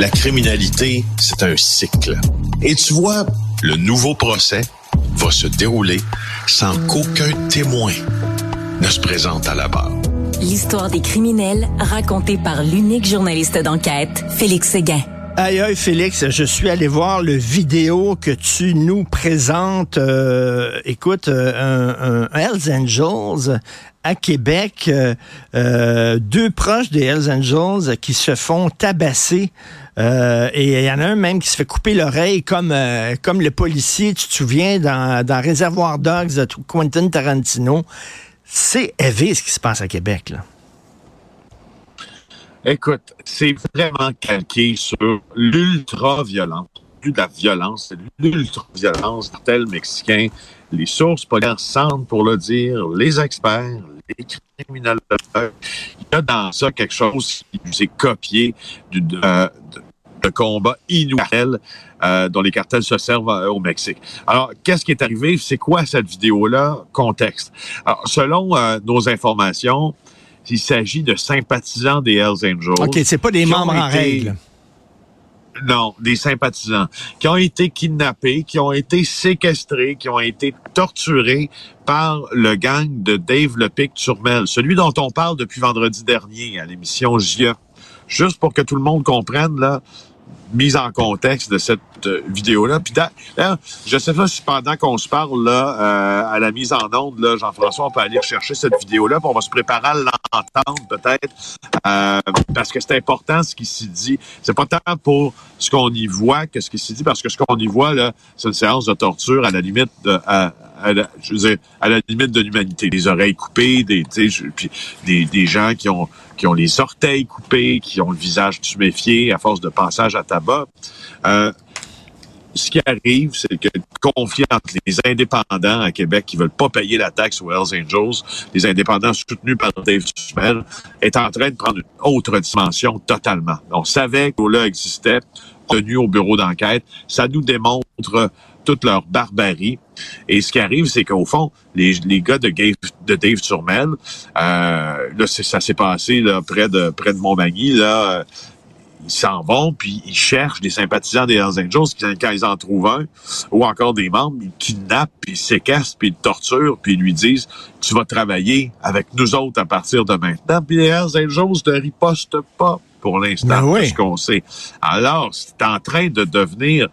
La criminalité, c'est un cycle. Et tu vois, le nouveau procès va se dérouler sans qu'aucun témoin ne se présente à la barre. L'histoire des criminels racontée par l'unique journaliste d'enquête, Félix Séguin. Aïe, aïe, Félix, je suis allé voir le vidéo que tu nous présentes. Euh, écoute, euh, un, un, Hells Angels à Québec, euh, euh, deux proches des Hells Angels qui se font tabasser. Et il y en a un même qui se fait couper l'oreille comme comme le policier, tu te souviens, dans, dans Réservoir Dogs de Quentin Tarantino. C'est élevé ce qui se passe à Québec, là. Écoute, c'est vraiment calqué sur l'ultra-violence. De la violence, l'ultra-violence tel mexicain. Les sources policières semblent pour le dire, les experts, les criminels. Il y a dans ça quelque chose qui nous est copié du, euh, de, de combat inouï euh, dont les cartels se servent euh, au Mexique. Alors, qu'est-ce qui est arrivé? C'est quoi cette vidéo-là? Contexte. Alors, selon euh, nos informations, il s'agit de sympathisants des Hells Angels. OK, c'est pas des membres en règle. Non, des sympathisants qui ont été kidnappés, qui ont été séquestrés, qui ont été torturés par le gang de Dave Lepic Turmel, celui dont on parle depuis vendredi dernier à l'émission JE. Juste pour que tout le monde comprenne, là, mise en contexte de cette euh, vidéo-là. Puis là, je sais pas si pendant qu'on se parle là, euh, à la mise en onde, là, Jean-François, on peut aller chercher cette vidéo-là, puis on va se préparer à l'entendre peut-être, euh, parce que c'est important ce qui s'y dit. C'est pas tant pour ce qu'on y voit que ce qui s'y dit, parce que ce qu'on y voit là, c'est une séance de torture à la limite de, la, je veux dire, à la limite de l'humanité. Des oreilles coupées, des, puis des, des gens qui ont qui ont les orteils coupés, qui ont le visage tuméfié à force de passage à tabac. Euh, ce qui arrive, c'est que le conflit entre les indépendants à Québec qui veulent pas payer la taxe aux Hells Angels, les indépendants soutenus par Dave Tumel, est en train de prendre une autre dimension totalement. On savait que là existait, tenu au bureau d'enquête. Ça nous démontre toute leur barbarie. Et ce qui arrive, c'est qu'au fond, les, les gars de, de Dave euh, là, ça s'est passé là, près de près de Montmagny, là, euh, ils s'en vont, puis ils cherchent des sympathisants des Hells Angels, quand ils en trouvent un, ou encore des membres, ils kidnappent, puis ils séquestrent, puis ils torturent, puis ils lui disent « Tu vas travailler avec nous autres à partir de maintenant. » Puis les Hells Angels ne ripostent pas pour l'instant, ben ce qu'on sait. Alors, c'est en train de devenir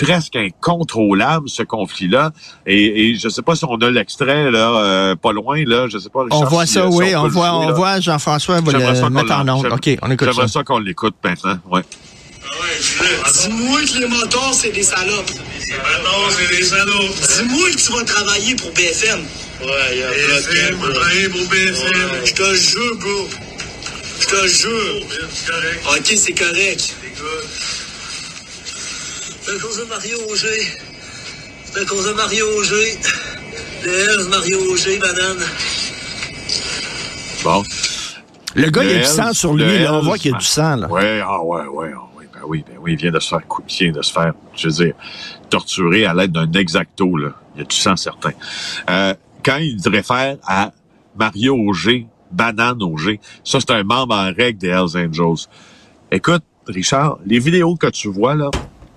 presque incontrôlable ce conflit-là. Et, et je sais pas si on a l'extrait là, euh, pas loin là, je sais pas. On voit ça, oui, on, voit, on voit Jean-François va le mettre en onde. Ok, on écoute ça. J'aimerais ça qu'on l'écoute maintenant, ouais. Dis-moi que les motards, c'est des salopes. Les motards, c'est des salopes. Dis-moi que tu vas travailler pour BFM. Ouais, il y a BFM, on va travailler pour BFM. Je te jure, bro. Je te jure. C'est correct. Ok, c'est correct. C'est à cause de Mario Auger. C'est à cause de Mario Auger. Les Mario Auger, banane. Bon. Le gars, il y a du sang sur lui, là. On voit qu'il y a du sang, là. Ouais, ah ouais, ouais, ah, ouais. Ben oui, ben oui, il vient de se faire il vient de se faire, je veux dire, torturer à l'aide d'un exacto, là. Il y a du sang certain. Euh, quand il réfère à Mario Auger, Banane Auger, ça, c'est un membre en règle des Hells Angels. Écoute, Richard, les vidéos que tu vois, là,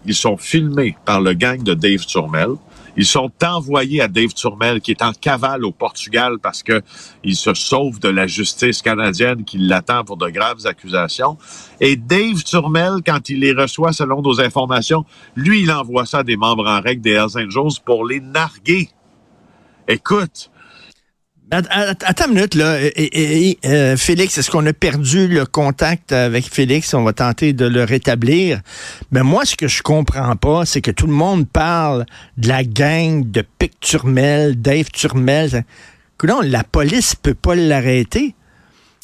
ils sont filmés par le gang de Dave Turmel. Ils sont envoyés à Dave Turmel, qui est en cavale au Portugal parce que il se sauve de la justice canadienne qui l'attend pour de graves accusations. Et Dave Turmel, quand il les reçoit selon nos informations, lui, il envoie ça à des membres en règle des Hells Angels pour les narguer. Écoute, Attends une minute, là. Euh, Félix, est-ce qu'on a perdu le contact avec Félix? On va tenter de le rétablir. Mais moi, ce que je comprends pas, c'est que tout le monde parle de la gang de Pic Turmel, Dave Turmel. Non, la police peut pas l'arrêter.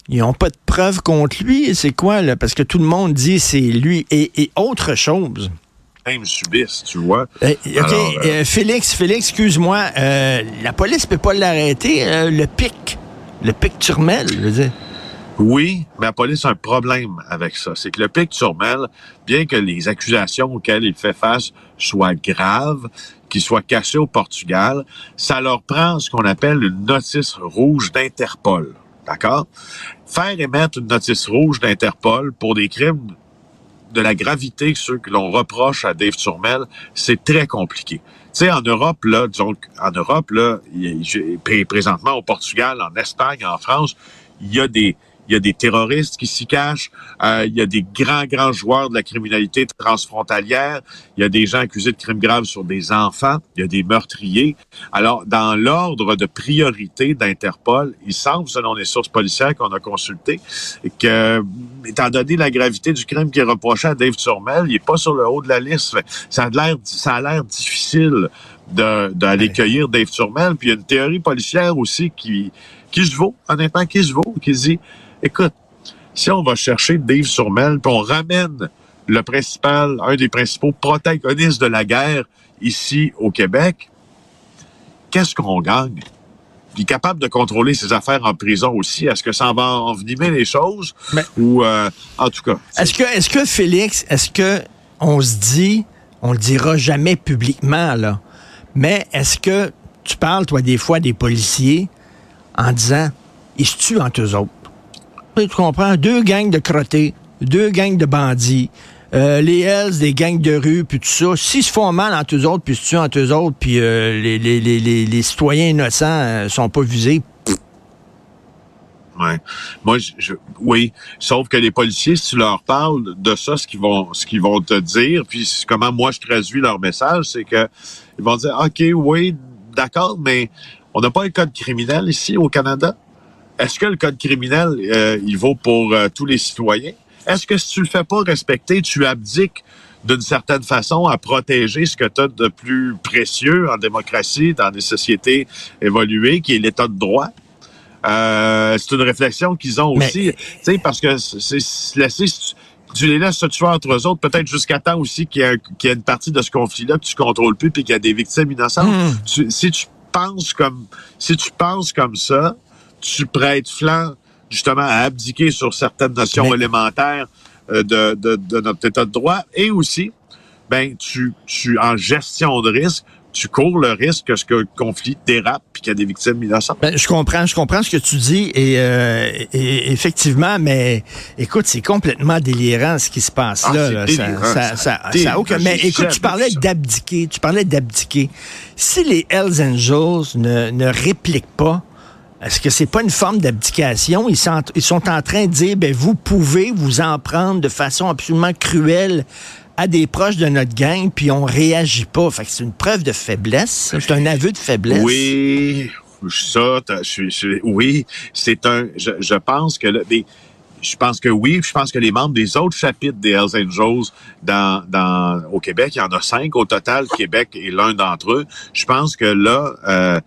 Ils n'ont pas de preuves contre lui. C'est quoi, là? Parce que tout le monde dit c'est lui et autre chose même subissent, tu vois. Euh, OK. Euh, euh, Félix, Félix, excuse-moi. la police peut pas l'arrêter. le pic. Le pic Turmel, je veux dire. Oui, mais la police a un problème avec ça. C'est que le pic Turmel, bien que les accusations auxquelles il fait face soient graves, qu'ils soient cachés au Portugal, ça leur prend ce qu'on appelle une notice rouge d'Interpol. D'accord? Faire émettre une notice rouge d'Interpol pour des crimes de la gravité ceux que l'on reproche à Dave Turmel, c'est très compliqué. Tu sais, en Europe, là, disons, en Europe, là, présentement au Portugal, en Espagne, en France, il y a des, il y a des terroristes qui s'y cachent, euh, il y a des grands, grands joueurs de la criminalité transfrontalière, il y a des gens accusés de crimes graves sur des enfants, il y a des meurtriers. Alors, dans l'ordre de priorité d'Interpol, il semble, selon les sources policières qu'on a consultées, que, étant donné la gravité du crime qui est reproché à Dave Turmel, il est pas sur le haut de la liste. Ça a l'air, ça a l'air difficile de- d'aller Ouais. cueillir Dave Turmel. Puis il y a une théorie policière aussi qui, qui se vaut, honnêtement, qui se vaut, qui dit, écoute, si on va chercher Dave Turmel, puis on ramène le principal, un des principaux protagonistes de la guerre ici au Québec, qu'est-ce qu'on gagne? Puis capable de contrôler ses affaires en prison aussi, est-ce que ça va envenimer les choses? Mais- Ou, euh, en tout cas, Est-ce que, est-ce que Félix, est-ce que on se dit, on le dira jamais publiquement, là, mais est-ce que tu parles, toi, des fois, des policiers en disant, ils se tuent entre eux autres? Tu comprends? Deux gangs de crottés, deux gangs de bandits, euh, les Hells, des gangs de rue, puis tout ça. S'ils se font mal entre eux autres, puis se tuent entre eux autres, puis euh, les, les, les, les, citoyens innocents euh, sont pas visés, Ouais. Moi, je, je- oui. Sauf que les policiers, si tu leur parles de ça, ce qu'ils vont, ce vont te dire, puis comment moi je traduis leur message, c'est que ils vont dire, ok, oui, d'accord, mais on n'a pas un code criminel ici au Canada? Est-ce que le code criminel, euh, il vaut pour euh, tous les citoyens? Est-ce que si tu le fais pas respecter, tu abdiques d'une certaine façon à protéger ce que tu as de plus précieux en démocratie, dans des sociétés évoluées, qui est l'état de droit? Euh, c'est une réflexion qu'ils ont Mais- aussi, tu sais, parce que c'est laisser, tu les laisses se tuer entre eux autres, peut-être jusqu'à temps aussi qu'il y, qu'il y a une partie de ce conflit-là que tu contrôles plus, puis qu'il y a des victimes innocentes. Hmm. Tu- si tu penses comme, si tu penses comme ça, tu prêtes flanc justement à abdiquer sur certaines notions Mais- élémentaires euh, de, de, de notre état de droit, et aussi, ben, tu, tu en gestion de risque, tu cours le risque que ce que le conflit dérape puis qu'il y a des victimes innocentes. Ben, je comprends, je comprends ce que tu dis et, euh, et- effectivement, mais écoute, c'est complètement délirant ce qui se passe Ah, là. c'est là. délirant, ça, ça, ça- aucun- Mais écoute, tu parlais d'abdiquer, tu parlais d'abdiquer. Si les Hells Angels ne, ne répliquent pas, est-ce que c'est pas une forme d'abdication? Ils sont, ils sont en train de dire, ben, vous pouvez vous en prendre de façon absolument cruelle à des proches de notre gang, puis on réagit pas. Fait que c'est une preuve de faiblesse. C'est un aveu de faiblesse. Oui, ça, je, je- oui, c'est un. Je, je pense que des- je pense que oui, je pense que les membres des autres chapitres des Hells Angels dans, dans au Québec, il y en a cinq au total. Québec est l'un d'entre eux. Je pense que là, euh,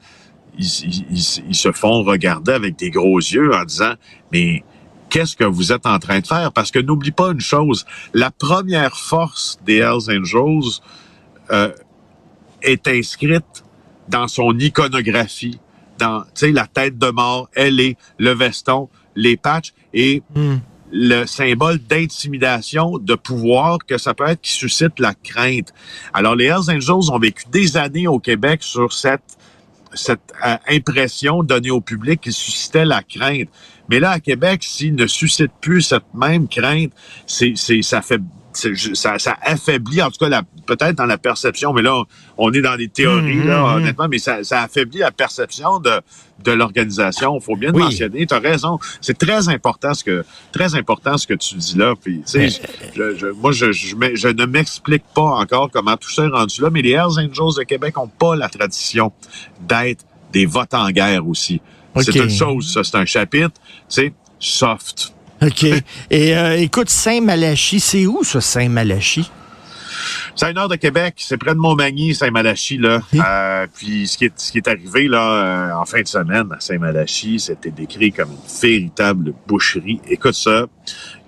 ils, ils- ils- se font regarder avec des gros yeux en disant, mais qu'est-ce que vous êtes en train de faire? Parce que n'oublie pas une chose, la première force des Hells Angels euh, est inscrite dans son iconographie, dans tu sais la tête de mort, elle est le veston, les patchs et Hmm. le symbole d'intimidation, de pouvoir que ça peut être qui suscite la crainte. Alors les Hells Angels ont vécu des années au Québec sur cette cette euh, impression donnée au public qui suscitait la crainte. Mais là, à Québec, s'il ne suscite plus cette même crainte, c'est, ça fait, ça, ça affaiblit, en tout cas, la, peut-être dans la perception, mais là, on est dans les théories, Mmh, là, mmh, honnêtement, mais ça, ça affaiblit la perception de, de l'organisation. Il faut bien le mentionner. Tu as raison. C'est très important ce que, très important ce que tu dis là. Puis, tu sais, je, je- moi, je, je, je ne m'explique pas encore comment tout ça est rendu là, mais les Hells Angels de Québec ont pas la tradition d'être des votes en guerre aussi. C'est une chose, ça, c'est un chapitre, c'est soft. OK. Et euh, écoute, Saint-Malachie, c'est où ça, Saint-Malachie? C'est à une heure de Québec, c'est près de Montmagny, Saint-Malachie, là. Oui. Euh, puis ce qui est, ce qui est arrivé, là, euh, en fin de semaine, à Saint-Malachie, c'était décrit comme une véritable boucherie. Écoute ça.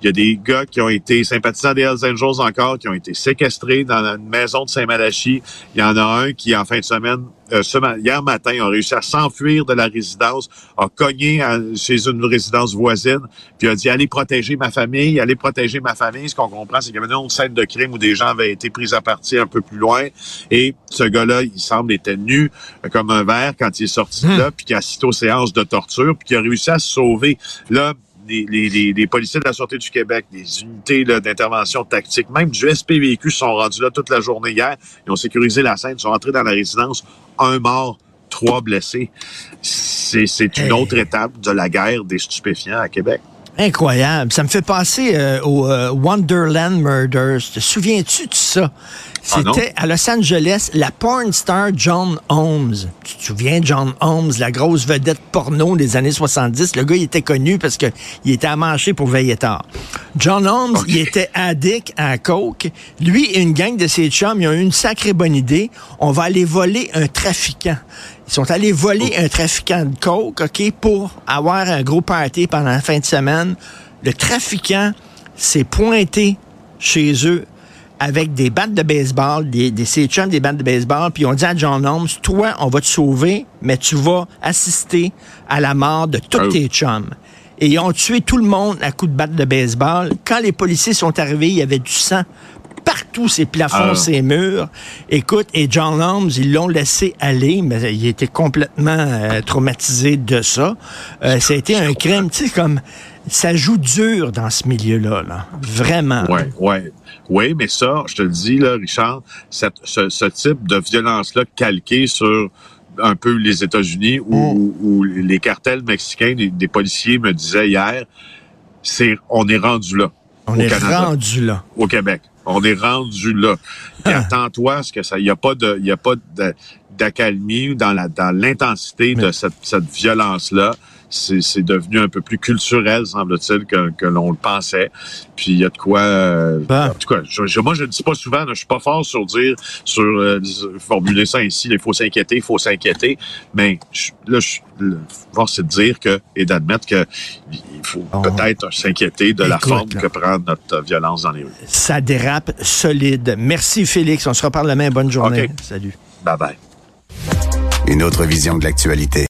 Il y a des gars qui ont été sympathisants des Hells Angels encore, qui ont été séquestrés dans une maison de Saint-Malachie. Il y en a un qui, en fin de semaine, euh, ce hier matin, a réussi à s'enfuir de la résidence, a cogné à- chez une résidence voisine, puis a dit allez protéger ma famille, allez protéger ma famille. Ce qu'on comprend, c'est qu'il y avait une autre scène de crime où des gens avaient été pris à partie un peu plus loin. Et ce gars-là, il semble était nu euh, comme un verre quand il est sorti de là, puis qu'il a assisté aux séances de torture, puis qu'il a réussi à se sauver. Là, les, les, les, les policiers de la Sûreté du Québec, des unités d'intervention tactique, même du SPVQ sont rendus là toute la journée hier. Ils ont sécurisé la scène, ils sont entrés dans la résidence. Un mort, trois blessés. C'est c'est une Hey. autre étape de la guerre des stupéfiants à Québec. Incroyable. Ça me fait penser euh, au euh, Wonderland Murders. Te souviens-tu de ça? Ah. C'était à Los Angeles, la porn star John Holmes. Tu te souviens de John Holmes, la grosse vedette porno des années 70? Le gars, il était connu parce que il était à manger pour veiller tard. John Holmes, il était addict à coke. Lui et une gang de ses chums, ils ont eu une sacrée bonne idée. On va aller voler un trafiquant. Ils sont allés voler un trafiquant de coke, OK, pour avoir un gros party pendant la fin de semaine. Le trafiquant s'est pointé chez eux avec des battes de baseball, des, des ses chums, des battes de baseball, puis on dit à John Holmes, toi, on va te sauver, mais tu vas assister à la mort de tous Oh. tes chums. Et ils ont tué tout le monde à coups de batte de baseball. Quand les policiers sont arrivés, il y avait du sang partout, ces plafonds, Ah. ces murs. Écoute, et John Holmes, ils l'ont laissé aller, mais il était complètement euh, traumatisé de ça. Euh, ça a été un crime, tu sais, comme ça joue dur dans ce milieu-là, là. Vraiment. Ouais, ouais. Oui, mais ça, je te le dis, là, Richard, cette- ce, ce type de violence-là calqué sur un peu les États-Unis où, où les cartels mexicains, des, des policiers me disaient hier, c'est on est rendu là. On au est Canada, rendu là. au Québec. On est rendu là. Ah. attends-toi à ce que ça, il y a pas de, il y a pas de- d'accalmie dans la, dans l'intensité de cette, cette violence-là. C'est, c'est devenu un peu plus culturel, semble-t-il, que, que l'on le pensait. Puis il y a de quoi. euh, Bon. En tout cas, je, je- moi je ne dis pas souvent, là, je suis pas fort sur dire, sur euh, formuler ça ainsi. Il faut s'inquiéter, il faut s'inquiéter. Mais je, là, je, le force c'est de dire que et d'admettre que il faut peut-être s'inquiéter de la forme là. que prend notre violence dans les rues. Ça dérape solide. Merci, Félix. On se reparle demain. Bonne journée. OK. Salut. Bye bye. Une autre vision de l'actualité.